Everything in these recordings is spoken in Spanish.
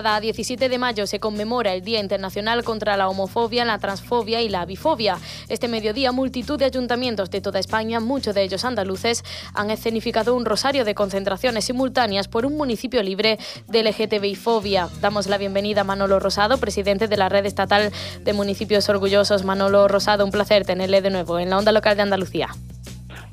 Cada 17 de mayo se conmemora el Día Internacional contra la Homofobia, la Transfobia y la Bifobia. Este mediodía, multitud de ayuntamientos de toda España, muchos de ellos andaluces, han escenificado un rosario de concentraciones simultáneas por un municipio libre de LGTBI-fobia. Damos la bienvenida a Manolo Rosado, presidente de la Red Estatal de Municipios Orgullosos. Manolo Rosado, un placer tenerle de nuevo en la onda local de Andalucía.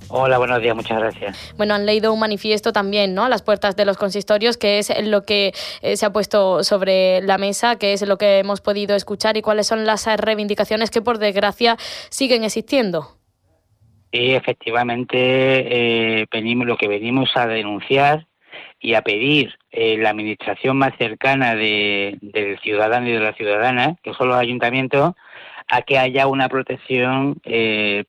Hola, buenos días, muchas gracias. Bueno, han leído un manifiesto también, ¿no? A las puertas de los consistorios, que es lo que eh, se ha puesto sobre la mesa, que es lo que hemos podido escuchar y cuáles son las reivindicaciones que, por desgracia, siguen existiendo. Sí, efectivamente, eh, venimos, lo que venimos a denunciar y a pedir eh, la administración más cercana de, del ciudadano y de la ciudadana, que son los ayuntamientos, a que haya una protección eh,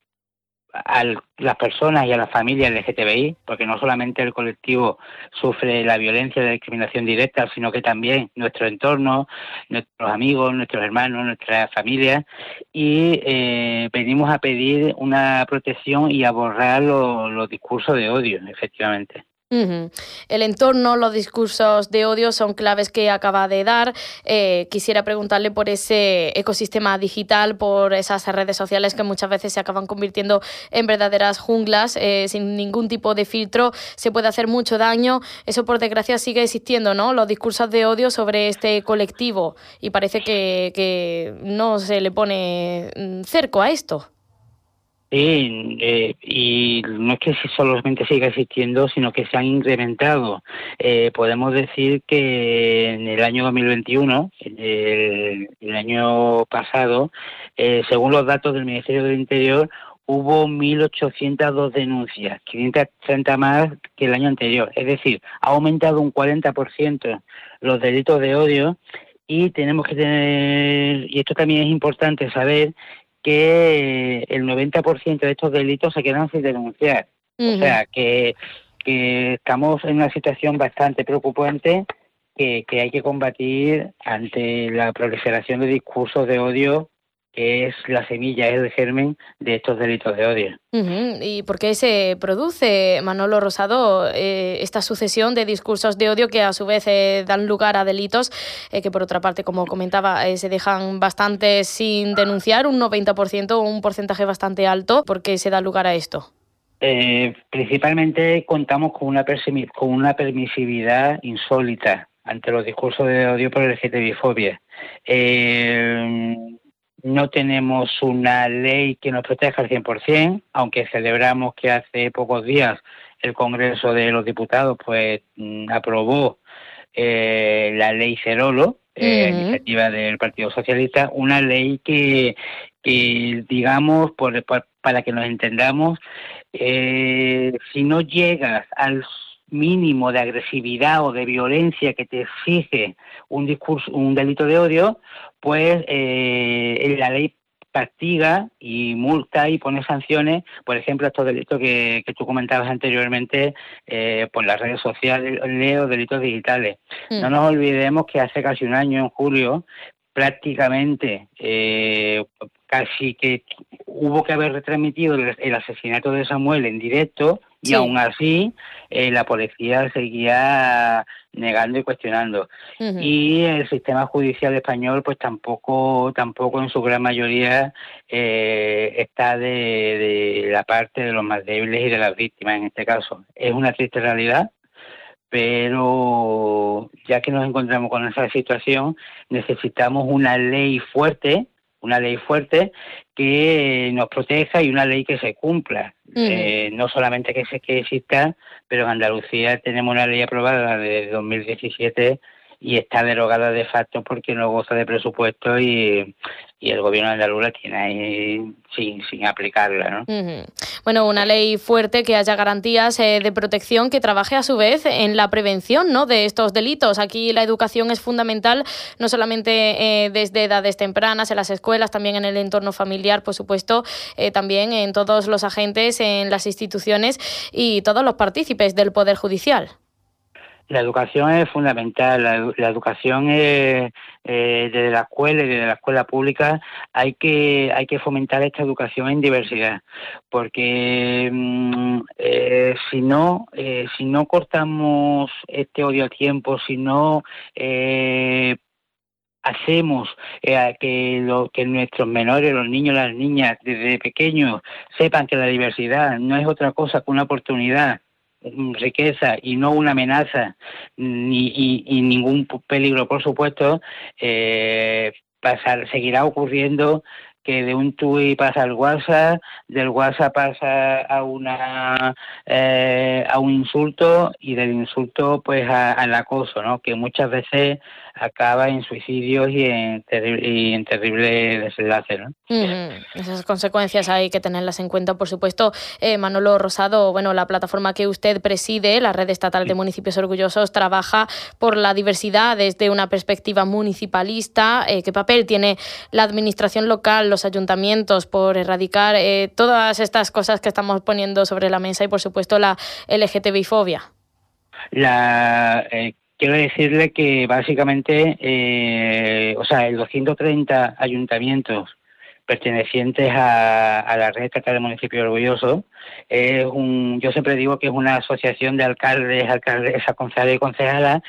a las personas y a las familias LGTBI, porque no solamente el colectivo sufre la violencia de discriminación directa, sino que también nuestro entorno, nuestros amigos, nuestros hermanos, nuestras familias, y eh, venimos a pedir una protección y a borrar los discursos de odio, efectivamente. El entorno, los discursos de odio son claves que acaba de dar. Eh, quisiera preguntarle por ese ecosistema digital, por esas redes sociales que muchas veces se acaban convirtiendo en verdaderas junglas, eh, sin ningún tipo de filtro, se puede hacer mucho daño. Eso, por desgracia, sigue existiendo, ¿no? Los discursos de odio sobre este colectivo y parece que, que no se le pone mm, cerco a esto. Sí, eh, y no es que solamente siga existiendo, sino que se han incrementado. Eh, podemos decir que en el año 2021, el, el año pasado, eh, según los datos del Ministerio del Interior, hubo 1.802 denuncias, 530 más que el año anterior. Es decir, ha aumentado un 40% los delitos de odio y tenemos que tener, y esto también es importante saber, que el 90% de estos delitos se quedan sin denunciar. O sea, que, que estamos en una situación bastante preocupante que, que hay que combatir ante la proliferación de discursos de odio que es la semilla, es el germen de estos delitos de odio. ¿Y por qué se produce, Manolo Rosado, eh, esta sucesión de discursos de odio que a su vez eh, dan lugar a delitos eh, que, por otra parte, como comentaba, se dejan bastante sin denunciar, un 90%, un porcentaje bastante alto? ¿Por qué se da lugar a esto? principalmente contamos con una, con una permisividad insólita ante los discursos de odio por el LGTBI-fobia. Eh, no tenemos una ley que nos proteja al 100%, aunque celebramos que hace pocos días el Congreso de los Diputados pues mm, aprobó eh, la ley Cerolo, eh, iniciativa del Partido Socialista, una ley que, digamos, por, para que nos entendamos, eh, si no llegas al mínimo de agresividad o de violencia que te exige un discurso, un delito de odio, pues eh, la ley castiga y multa y pone sanciones, por ejemplo, estos delitos que, que tú comentabas anteriormente eh, por las redes sociales o delitos digitales. Mm. No nos olvidemos que hace casi un año, en julio, prácticamente eh, casi que hubo que haber retransmitido el, asesinato de Samuel en directo y aún así eh, la policía seguía negando y cuestionando. Y el sistema judicial español pues tampoco tampoco en su gran mayoría eh, está de, de la parte de los más débiles y de las víctimas en este caso. Es una triste realidad pero ya que nos encontramos con esa situación, necesitamos una ley fuerte, una ley fuerte que nos proteja y una ley que se cumpla. Eh, no solamente que, se, que exista, pero en Andalucía tenemos una ley aprobada de 2017 y está derogada de facto porque no goza de presupuesto y, el gobierno de la tiene ahí sin, sin aplicarla. ¿no? Bueno, una ley fuerte que haya garantías eh, de protección que trabaje a su vez en la prevención ¿no? de estos delitos. Aquí la educación es fundamental, no solamente eh, desde edades tempranas, en las escuelas, también en el entorno familiar, por supuesto, eh, también en todos los agentes, en las instituciones y todos los partícipes del Poder Judicial. La educación es fundamental, la, educación es, eh, desde la escuela y desde la escuela pública hay que, hay que fomentar esta educación en diversidad, porque mm, eh, si, no, eh, si no cortamos este odio a tiempo, si no hacemos que, lo, que nuestros menores, los niños, las niñas, desde pequeños sepan que la diversidad no es otra cosa que una oportunidad riqueza y no una amenaza ni y, ningún peligro, por supuesto, eh, pasar, seguirá ocurriendo que de un tuit pasa al WhatsApp, del WhatsApp pasa a una eh, a un insulto y del insulto pues al acoso, ¿no? Que muchas veces acaba en suicidios y en, y en terrible desenlace. ¿no? Esas consecuencias hay que tenerlas en cuenta, por supuesto. Eh, Manolo Rosado, bueno, la plataforma que usted preside, la Red Estatal de Municipios Orgullosos, trabaja por la diversidad desde una perspectiva municipalista. Eh, ¿Qué papel tiene la administración local, los ayuntamientos, por erradicar eh, todas estas cosas que estamos poniendo sobre la mesa y, por supuesto, la LGTBI-fobia? La, quiero decirle que básicamente, eh, o sea, el 230 ayuntamientos pertenecientes a, la red estatal de municipios orgullosos es un, yo siempre digo que es una asociación de alcaldes, alcaldesas, concejales y concejalas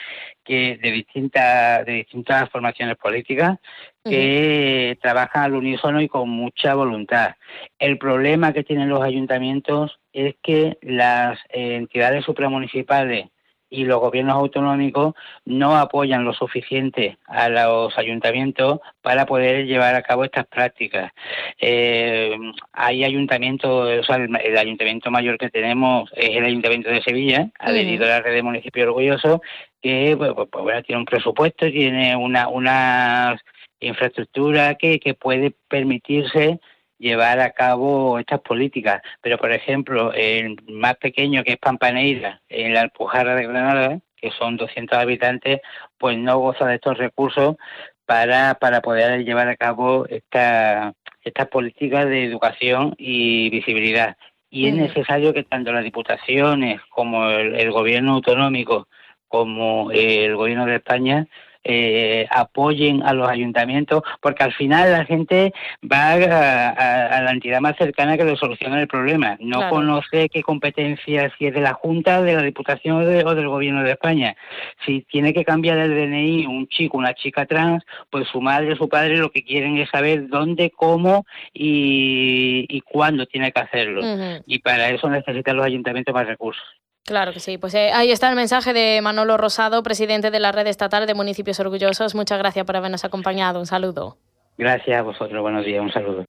que de distintas de distintas formaciones políticas que trabajan al unísono y con mucha voluntad. El problema que tienen los ayuntamientos es que las entidades supramunicipales y los gobiernos autonómicos no apoyan lo suficiente a los ayuntamientos para poder llevar a cabo estas prácticas. Eh, hay ayuntamientos, o sea, el, ayuntamiento mayor que tenemos es el ayuntamiento de Sevilla, adherido a la red de municipios orgullosos, que pues, pues, pues tiene un presupuesto, tiene una, una infraestructura que, que puede permitirse llevar a cabo estas políticas. Pero, por ejemplo, el más pequeño, que es Pampaneira, en la Alpujarra de Granada, que son 200 habitantes, pues no goza de estos recursos para, para poder llevar a cabo esta, estas políticas de educación y visibilidad. Y es necesario que tanto las diputaciones como el gobierno autonómico como el gobierno de España eh, apoyen a los ayuntamientos, porque al final la gente va a, la entidad más cercana que le solucione el problema. No conoce qué competencia, si es de la Junta, de la Diputación o, del Gobierno de España. Si tiene que cambiar el DNI un chico, una chica trans, pues su madre o su padre lo que quieren es saber dónde, cómo y, cuándo tiene que hacerlo. Y para eso necesitan los ayuntamientos más recursos. Claro que sí. Pues eh, ahí está el mensaje de Manolo Rosado, presidente de la Red Estatal de Municipios Orgullosos. Muchas gracias por habernos acompañado. Un saludo. Gracias a vosotros. Buenos días. Un saludo.